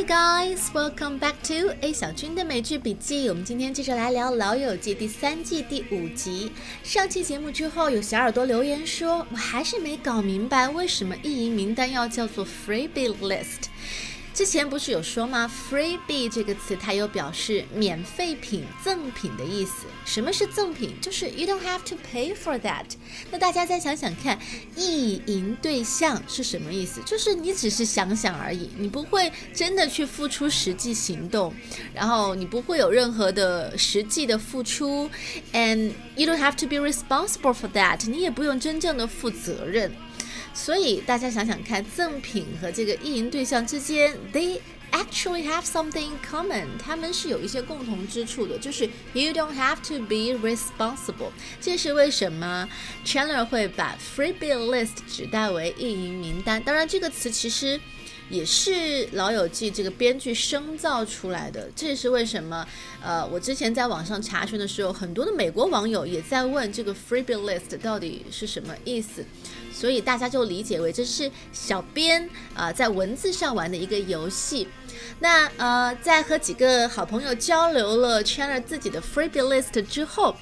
Hi guys, welcome back to A 小军的美剧笔记。我们今天接着来聊《老友记》第三季第五集。上期节目之后，有小耳朵留言说，我还是没搞明白为什么意淫名单要叫做 Freebie List。之前不是有说吗？Freebie 这个词它有表示免费品、赠品的意思。什么是赠品？就是 you don't have to pay for that。那大家再想想看，意淫对象是什么意思？就是你只是想想而已，你不会真的去付出实际行动，然后你不会有任何的实际的付出，and you don't have to be responsible for that。你也不用真正的负责任。所以大家想想看，赠品和这个意淫对象之间，they actually have something in common，他们是有一些共同之处的，就是 you don't have to be responsible。这是为什么 Chandler 会把 freebie list 指代为意淫名单？当然，这个词其实。也是《老友记》这个编剧生造出来的，这也是为什么。呃，我之前在网上查询的时候，很多的美国网友也在问这个 freebie list 到底是什么意思，所以大家就理解为这是小编啊在文字上玩的一个游戏。那呃，在和几个好朋友交流了 chanel 自己的 freebie list 之后。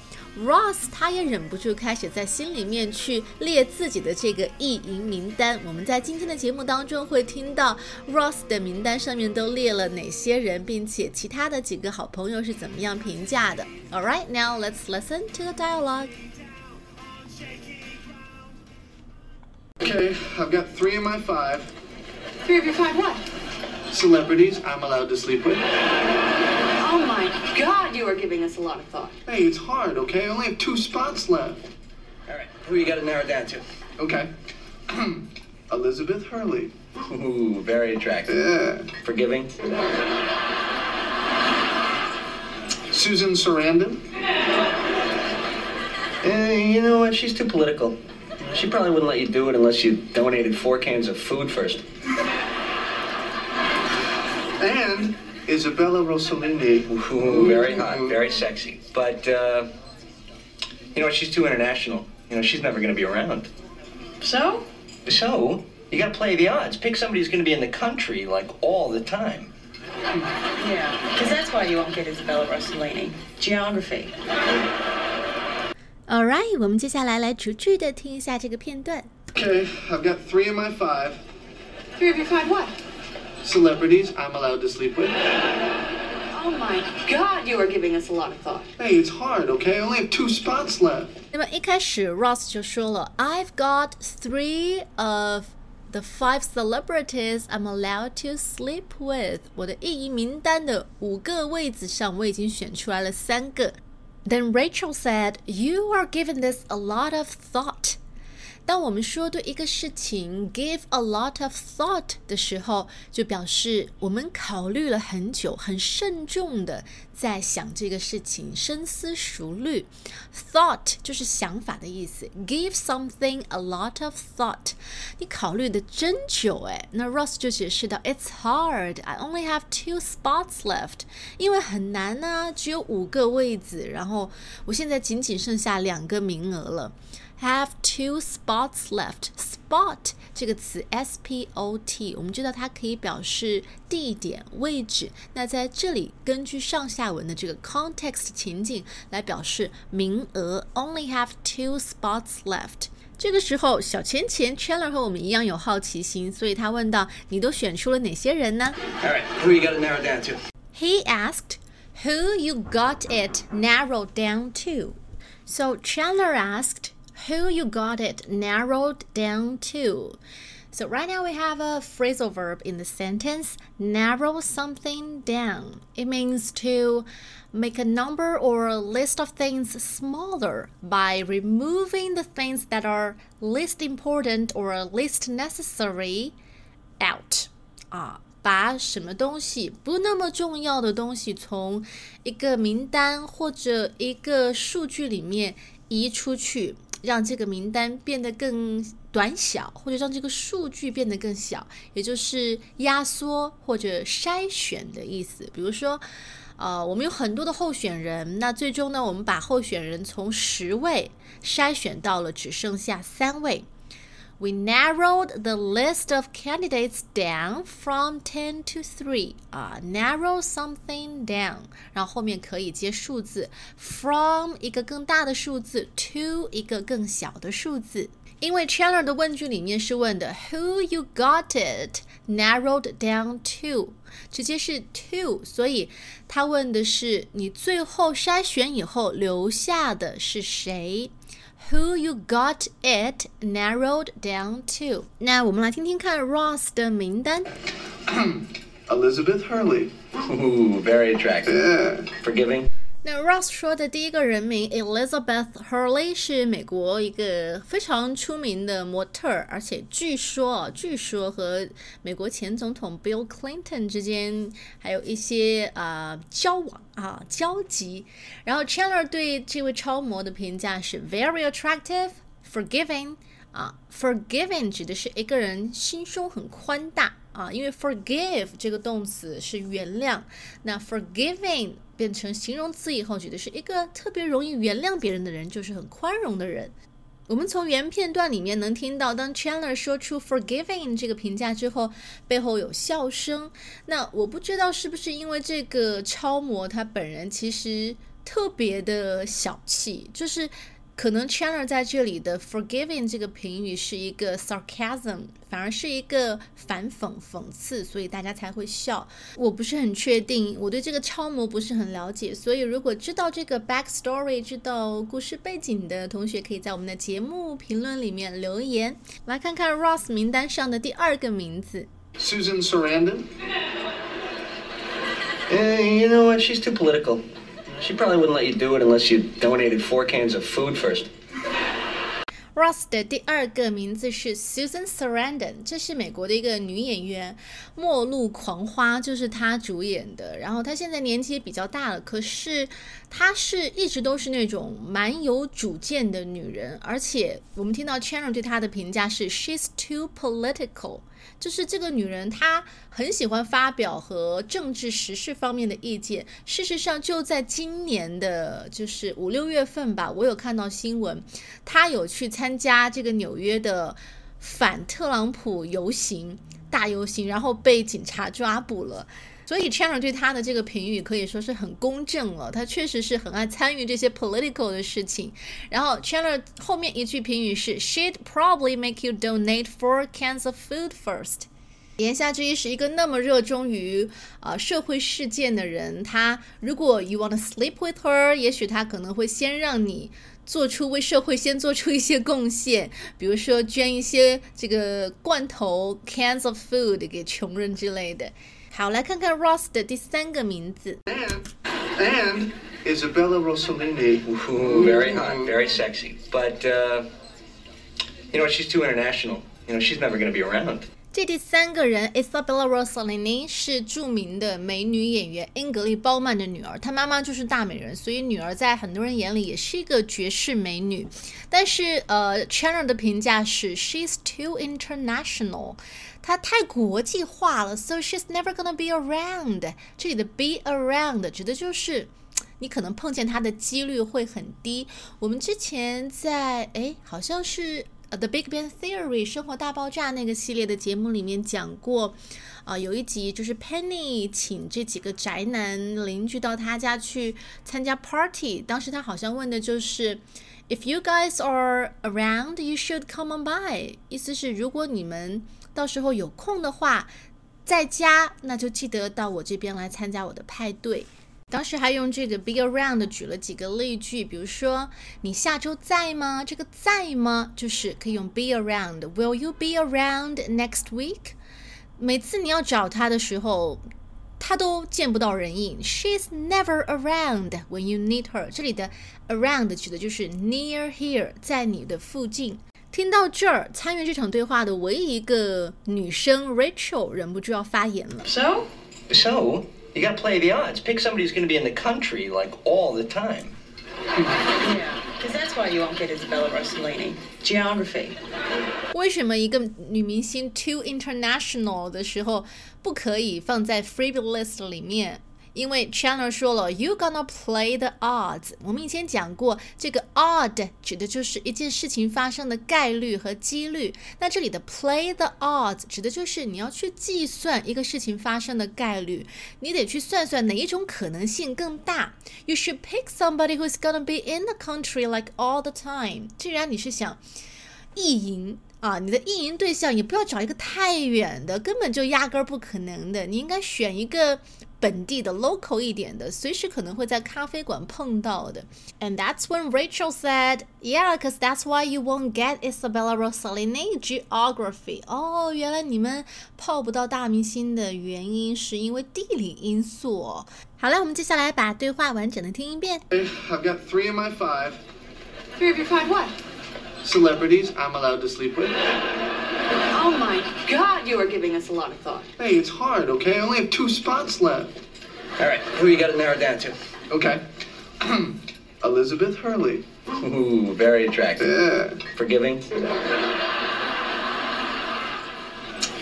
Ross 他也忍不住开始在心里面去列自己的这个意淫名单。我们在今天的节目当中会听到 Ross 的名单上面都列了哪些人，并且其他的几个好朋友是怎么样评价的。All right, now let's listen to the dialogue. Okay, I've got three of my five. Three of your five what? Celebrities I'm allowed to sleep with. Oh my God, you are giving us a lot of thought. Hey, it's hard, okay? I only have two spots left. All right, who you got to narrow down to? Okay. Elizabeth Hurley. Ooh, very attractive. Yeah. Forgiving. Susan Sarandon. Eh, you know what? She's too political. She probably wouldn't let you do it unless you donated four cans of food first. And Isabella Rossellini. Ooh, very hot, very sexy. But, uh, you know, she's too international. You know, she's never going to be around. So? So, you got to play the odds. Pick somebody who's going to be in the country, like, all the time. Yeah, because that's why you won't get Isabella Rossellini. Geography. All right，我们接下来来逐句的听一下这个片段。 Okay, I've got three of my five. Three of your five what? Celebrities I'm allowed to sleep with. Oh my God, you are giving us a lot of thought. Hey, it's hard, okay? I only have two spots left. 那么一开始，Ross 就说了，I've got three of the five celebrities I'm allowed to sleep with。我的意淫名单的五个位子上，我已经选出来了三个。Then Rachel said, "You are giving this a lot of thought." 当我们说对一个事情 give a lot of thought 的时候，就表示我们考虑了很久，很慎重的在想这个事情，深思熟虑。Thought 就是想法的意思，give something a lot of thought，你考虑的真久哎。那 Ross 就解释到，It's hard, I only have two spots left，因为很难呢、只有五个位子，然后我现在仅仅剩下两个名额了。Have two spots left. Spot 这个词，S P O T，我们知道它可以表示地点、位置。那在这里，根据上下文的这个 context 情境来表示名额，only have two spots left。这个时候，小钱钱 Chandler 和我们一样有好奇心，所以他问到：“你都选出了哪些人呢 All right, who you got to narrow down to? ？”He asked, "Who you got it narrowed down to?" So Chandler asked, "Who you got it narrowed down to?" So right now we have a phrasal verb in the sentence narrow something down. It means to make a number or a list of things smaller by removing the things that are least important or least necessary out. 啊，把什么东西不那么重要的东西从一个名单或者一个数据里面移出去， 让这个名单变得更短小，或者让这个数据变得更小，也就是压缩或者筛选的意思。比如说，呃，我们有很多的候选人，那最终呢，我们把候选人从十位筛选到了只剩下三位。We narrowed the list of candidates down from ten to three 啊，narrow something down，然后后面可以接数字，from 一个更大的数字，to 一个更小的数字。因为 Chandler 的问句里面是问的 Who you got it narrowed down to，直接是 to，所以他问的是你最后筛选以后留下的是谁。 Who you got it narrowed down to？那我们来听听看 Ross 的名单。 Elizabeth Hurley. Ooh, very attractive. Yeah. Forgiving. 那 Ross 说的第一个人名 Elizabeth Hurley 是美国一个非常出名的模特儿，而且据说啊据说和美国前总统 Bill Clinton 之间还有一些啊、交往啊交集。然后 Chandler 对这位超模的评价是 very attractive, forgiving。啊，forgiving 指的是一个人心胸很宽大啊，因为 forgive 这个动词是原谅，那 forgiving 变成形容词以后，指的是一个特别容易原谅别人的人，就是很宽容的人。我们从原片段里面能听到，当 Chandler 说出 forgiving 这个评价之后，背后有笑声。那我不知道是不是因为这个超模他本人其实特别的小气，就是。可能 Chandler 在这里的 forgiving 这个评语是一个 sarcasm，反而是一个反讽讽刺，所以大家才会笑。我不是很确定，我对这个超模不是很了解，所以如果知道这个 backstory，知道故事背景的同学，可以在我们的节目评论里面留言。来看看 Ross 名单上的第二个名字 Susan Sarandon. You know what? She's too political. She probably wouldn't let you do it unless you donated four cans of food first. Ross 的第二个名字是 Susan Sarandon，这是美国的一个女演员，《末路狂花》就是她主演的。然后她现在年纪也比较大了，可是她是一直都是那种蛮有主见的女人。而且我们听到 Chandler 对她的评价是 She's too political， 就是这个女人她很喜欢发表和政治时事方面的意见。事实上，就在今年的就是五六月份吧，我有看到新闻，她有去参加这个纽约的反特朗普游行大游行，然后被警察抓捕了。所以 Chandler 对他的这个评语可以说是很公正了，他确实是很爱参与这些 political 的事情。然后 Chandler 后面一句评语是 She'd probably make you donate four cans of food first。言下之意是一个那么热衷于呃社会事件的人，他如果 you wanna sleep with her，也许他可能会先让你做出为社会先做出一些贡献，比如说捐一些这个罐头 cans of food 给穷人之类的。好，来看看 Ross 的第三个名字 And, and Isabella Rossellini. Ooh, very hot, very sexy. But, uh, you know what? She's too international. You know, she's never going to be around. 这第三个人 Isabella Rossellini 是著名的美女演员英格丽·褒曼的女儿，她妈妈就是大美人，所以女儿在很多人眼里也是一个绝世美女。但是呃，Chandler 的评价是 She's too international，她太国际化了，so she's never gonna be around。这里的 be around 指的就是。你可能碰见她的几率会很低。我们之前在哎，好像是《The Big Bang Theory》生活大爆炸那个系列的节目里面讲过，啊、有一集就是 Penny 请这几个宅男邻居到他家去参加 party，当时他好像问的就是。If you guys are around, you should come on by。意思是，如果你们到时候有空的话，在家，那就记得到我这边来参加我的派对。当时还用这个 be around 举了几个例句，比如说你下周在吗？这个在吗，就是可以用 be around。Will you be around next week？每次你要找他的时候，他都见不到人影。She's never around when you need her。这里的 around 指的就是 near here，在你的附近。听到这儿，参与这场对话的唯一一个女生 Rachel 忍不住要发言了。So? So, you got to play the odds. Pick somebody who's going to be in the country like all the time. Yeah, because that's why you won't get Isabella Rossellini. Geography. 为什么一个女明星 too international 的时候不可以放在 freebie list 里面？ 因为 Chandler 说了，You gonna play the odds。我们以前讲过，这个 odd 指的就是一件事情发生的概率和几率。那这里的 play the odds 指的就是你要去计算一个事情发生的概率，你得去算算哪一种可能性更大。You should pick somebody who's gonna be in the country like all the time。既然你是想意淫。啊，你的意淫对象也不要找一个太远的，根本就压根儿不可能的。你应该选一个本地的 local 一点的，随时可能会在咖啡馆碰到的。And that's when Rachel said, "Yeah, because that's why you won't get Isabella Rossellini geography." 哦，原来你们泡不到大明星的原因是因为地理因素。好了，我们接下来把对话完整的听一遍。 I've got three of my five Three of your five what? celebrities I'm allowed to sleep with. Oh my God, you are giving us a lot of thought. Hey, it's hard, okay? I only have two spots left. All right, who you got to narrow down to? Okay. Elizabeth Hurley. Ooh, very attractive. Yeah. Forgiving.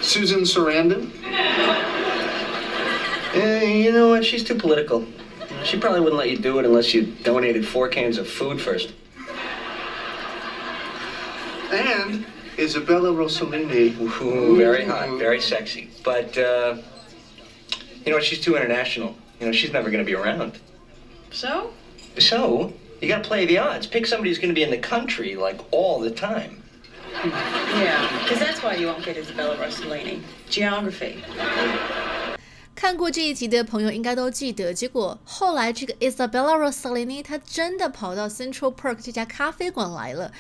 Susan Sarandon. Eh, you know what? She's too political. She probably wouldn't let you do it unless you donated four cans of food first. And Isabella Rossellini. Ooh, very hot, very sexy. But, uh, you know what? She's too international. You know, she's never going to be around. So? So, you got to play the odds. Pick somebody who's going to be in the country, like, all the time. Yeah, because that's why you won't get Isabella Rossellini. Geography. 看过这一集的朋友应该都记得，结果后来这个 Isabella Rossellini 她真的跑到 Central Park 这家咖啡馆来了。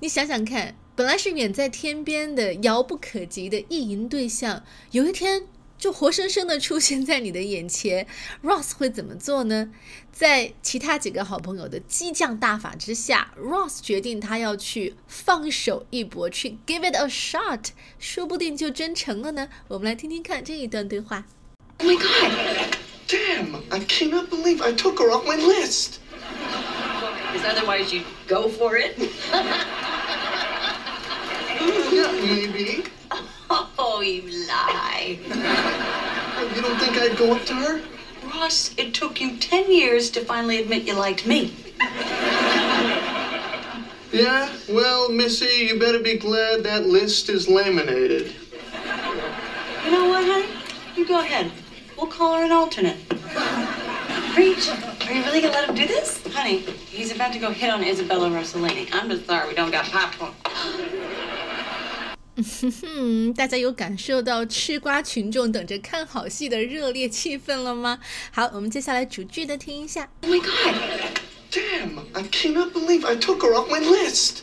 你想想看，本来是远在天边的、遥不可及的意淫对象，有一天就活生生的出现在你的眼前。Ross 会怎么做呢？在其他几个好朋友的激将大法之下，Ross 决定他要去放手一搏，去 give it a shot，说不定就真成了呢。我们来听听看这一段对话。Oh my God. Damn, I cannot believe I took her off my list. Because otherwise you'd go for it. Yeah, maybe. Oh, you lie. Oh, you don't think I'd go up to her? Ross, it took you 10 years to finally admit you liked me. Yeah? Well, Missy, you better be glad that list is laminated. You know what, honey? You go ahead. We'll call her an alternate. Preach. Are you really gonna let him do this? Honey, he's about to go hit on Isabella Rossellini. I'm just sorry we don't got popcorn. 嗯，大家有感受到吃瓜群众等着看好戏的热烈气氛了吗？好，我们接下来逐句的听一下。 Oh my God. Damn, I cannot believe I took her off my list.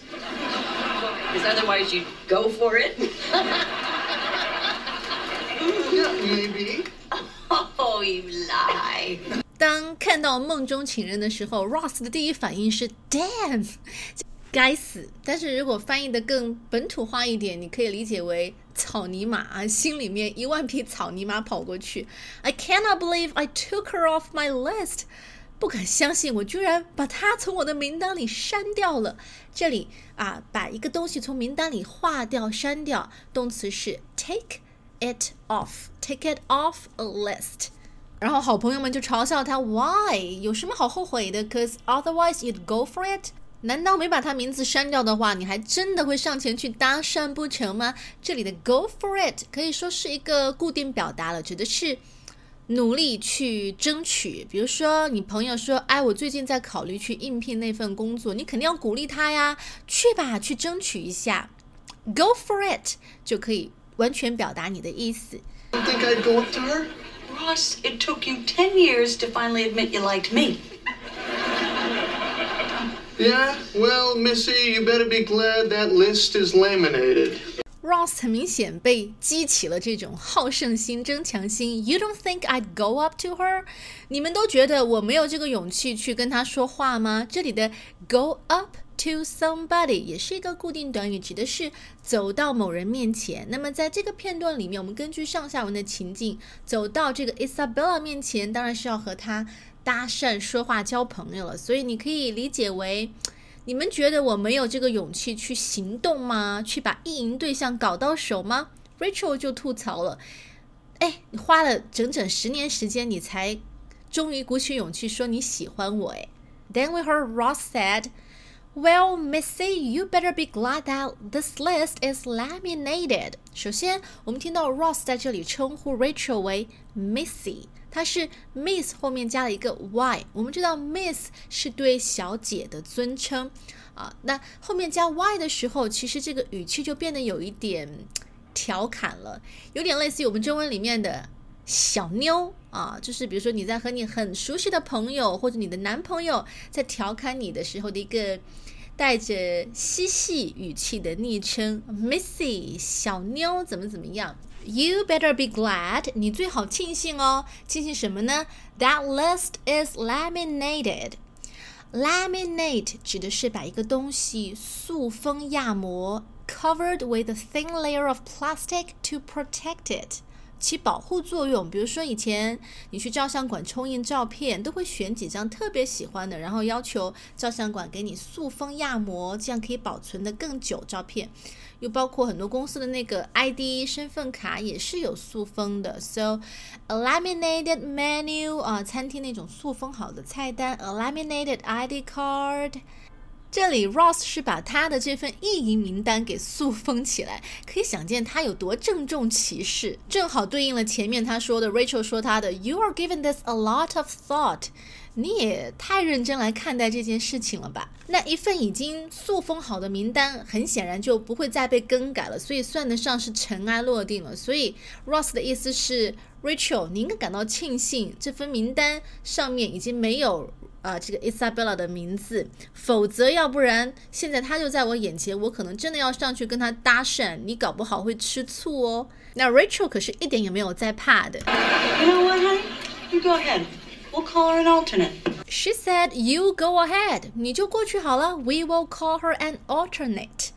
Because otherwise you'd go for it. Yeah, maybe. Oh, you lie. 当看到梦中情人的时候，Ross 的第一反应是 “damn”，该死。但是如果翻译的更本土化一点，你可以理解为草泥马啊，心里面一万匹草泥马跑过去。I cannot believe I took her off my list。不敢相信，我居然把她从我的名单里删掉了。这里啊，把一个东西从名单里划掉、删掉，动词是 take it off，take it off a list。 然后好朋友们就嘲笑他，Why？有什么好后悔的？Cause otherwise you'd go for it。难道没把他名字删掉的话，你还真的会上前去搭讪不成吗？这里的 go for it 可以说是一个固定表达了，指的是努力去争取。比如说，你朋友说：“哎，我最近在考虑去应聘那份工作。”你肯定要鼓励他呀，去吧，去争取一下。Go for it 就可以完全表达你的意思。Think I'd go up to her? Ross, it took you 10 years to finally admit you liked me. Yeah? Well, Missy, you better be glad that list is laminated. Ross 很明显被激起了这种好胜心、争强心。You don't think I'd go up to her？你们都觉得我没有这个勇气去跟她说话吗？这里的 go up to somebody 也是一个固定短语，指的是走到某人面前。那么在这个片段里面，我们根据上下文的情境，走到这个 Isabella 面前，当然是要和她搭讪、说话、交朋友了。所以你可以理解为。你们觉得我没有这个勇气去行动吗？去把意淫对象搞到手吗？Rachel 就吐槽了：“哎，你花了整整十年时间，你才终于鼓起勇气说你喜欢我诶。Then we heard Ross said. Well, Missy, you better be glad that this list is laminated. 首先，我们听到 Ross 在这里称呼 Rachel 为 Missy，它是 Miss 后面加了一个 Y。我们知道 Miss 是对小姐的尊称啊，那后面加 Y 的时候，其实这个语气就变得有一点调侃了，有点类似于我们中文里面的小妞啊，就是比如说你在和你很熟悉的朋友或者你的男朋友在调侃你的时候的一个。带着嬉戏语气的昵称，Missy 小妞怎么怎么样？You better be glad，你最好庆幸哦，庆幸什么呢？That list is laminated。Laminate 指的是把一个东西塑封压膜，covered with a thin layer of plastic to protect it。起保护作用，比如说以前你去照相馆冲印照片，都会选几张特别喜欢的，然后要求照相馆给你塑封压膜，这样可以保存的更久。照片又包括很多公司的那个 ID 身份卡也是有塑封的，so a laminated menu 啊，餐厅那种塑封好的菜单，a laminated ID card。这里 Ross 是把他的这份意淫名单给塑封起来，可以想见他有多郑重其事，正好对应了前面他说的 Rachel 说他的 You are giving this a lot of thought，你也太认真来看待这件事情了吧？那一份已经塑封好的名单，很显然就不会再被更改了，所以算得上是尘埃落定了。所以 Ross 的意思是 Rachel，你应该感到庆幸，这份名单上面已经没有。啊，这个 Isabella 的名字，否则要不然现在他就在我眼前，我可能真的要上去跟他搭讪，你搞不好会吃醋哦。那 Rachel 可是一点也没有在怕的。You know what, honey? You go ahead. We'll call her an alternate. She said, "You go ahead." 你就过去好了。We will call her an alternate.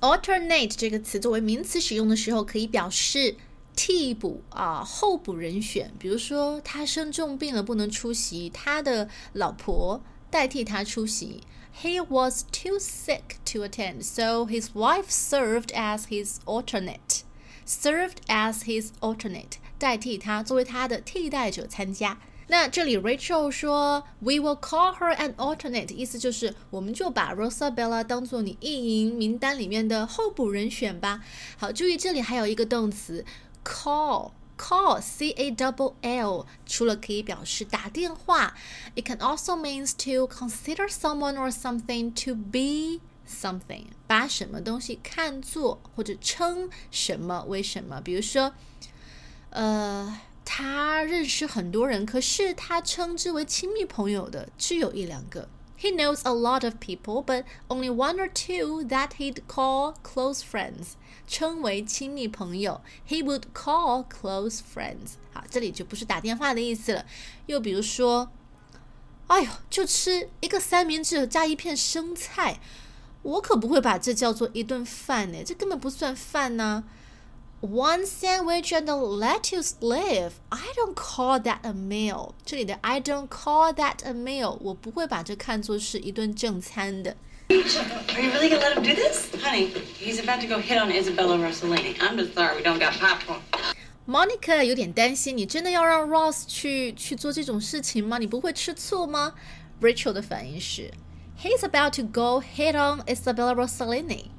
Alternate 这个词作为名词使用的时候，可以表示。替补啊，候补人选，比如说他生重病了不能出席，他的老婆代替他出席。He was too sick to attend, so his wife served as his alternate. Served as his alternate，代替他作为他的替代者参加。那这里 Rachel 说，We will call her an alternate，意思就是我们就把 Rosabella 当做你意淫名单里面的候补人选吧。好，注意这里还有一个动词。Call call c a double l 除了可以表示打电话，it can also means to consider someone or something to be something，把什么东西看作或者称什么为什么。比如说，呃，他认识很多人，可是他称之为亲密朋友的只有一两个。He knows a lot of people, but only one or two that he'd call close friends. 称为亲密朋友，He would call close friends。好，这里就不是打电话的意思了。又比如说，哎呦，就吃一个三明治加一片生菜，我可不会把这叫做一顿饭呢，这根本不算饭呢。One sandwich and a lettuce leaf. I don't call that a meal. 这里的 I don't call that a meal，我不会把这看作是一顿正餐的。Are you really gonna let him do this? Honey, he's about to go hit on Isabella Rossellini. I'm just sorry we don't got popcorn. Monica 有点担心，你真的要让 Ross 去去做这种事情吗？你不会吃醋吗？Rachel 的反应是，He's about to go hit on Isabella Rossellini。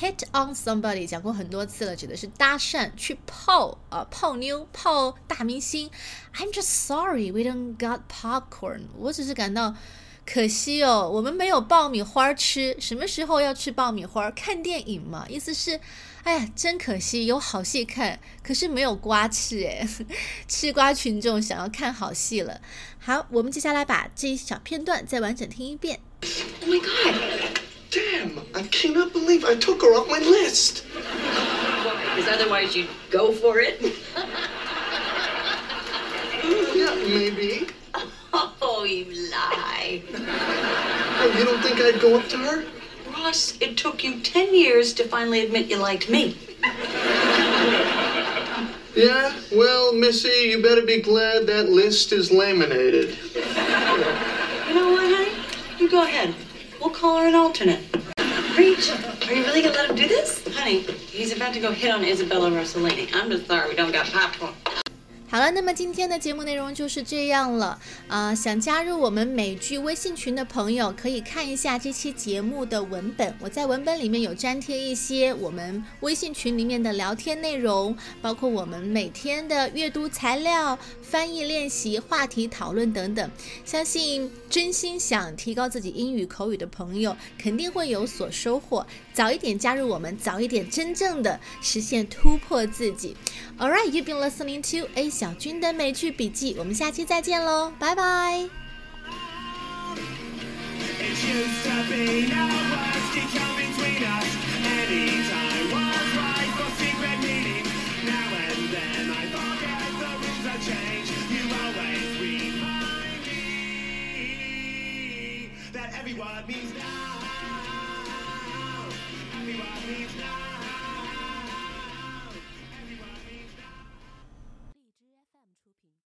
Hit on somebody 讲过很多次了，指的是搭讪、去泡啊、泡妞、泡大明星。I'm just sorry we don't got popcorn。我只是感到可惜哦，我们没有爆米花吃。什么时候要吃爆米花？看电影嘛。意思是，哎呀，真可惜，有好戏看，可是没有瓜吃哎。吃瓜群众想要看好戏了。好，我们接下来把这一小片段再完整听一遍。Oh my god! Damn, I cannot believe I took her off my list. Because otherwise you'd go for it. Yeah, maybe. Oh, you lie. Oh, you don't think I'd go up to her? Ross, it took you 10 years to finally admit you liked me. Yeah? Well, Missy, you better be glad that list is laminated. You know what, honey? You go ahead. We'll call her an alternate. Reach, are you really gonna let him do this? Honey, he's about to go hit on Isabella Rossellini. I'm just sorry we don't got popcorn. 好了，那么今天的节目内容就是这样了。啊，想加入我们美剧微信群的朋友，可以看一下这期节目的文本。我在文本里面有粘贴一些我们微信群里面的聊天内容，包括我们每天的阅读材料、翻译练习、话题讨论等等。相信真心想提高自己英语口语的朋友，肯定会有所收获。早一点加入我们，早一点真正的实现突破自己。All right, you've been listening to A 小军的美剧笔记，我们下期再见喽，拜拜。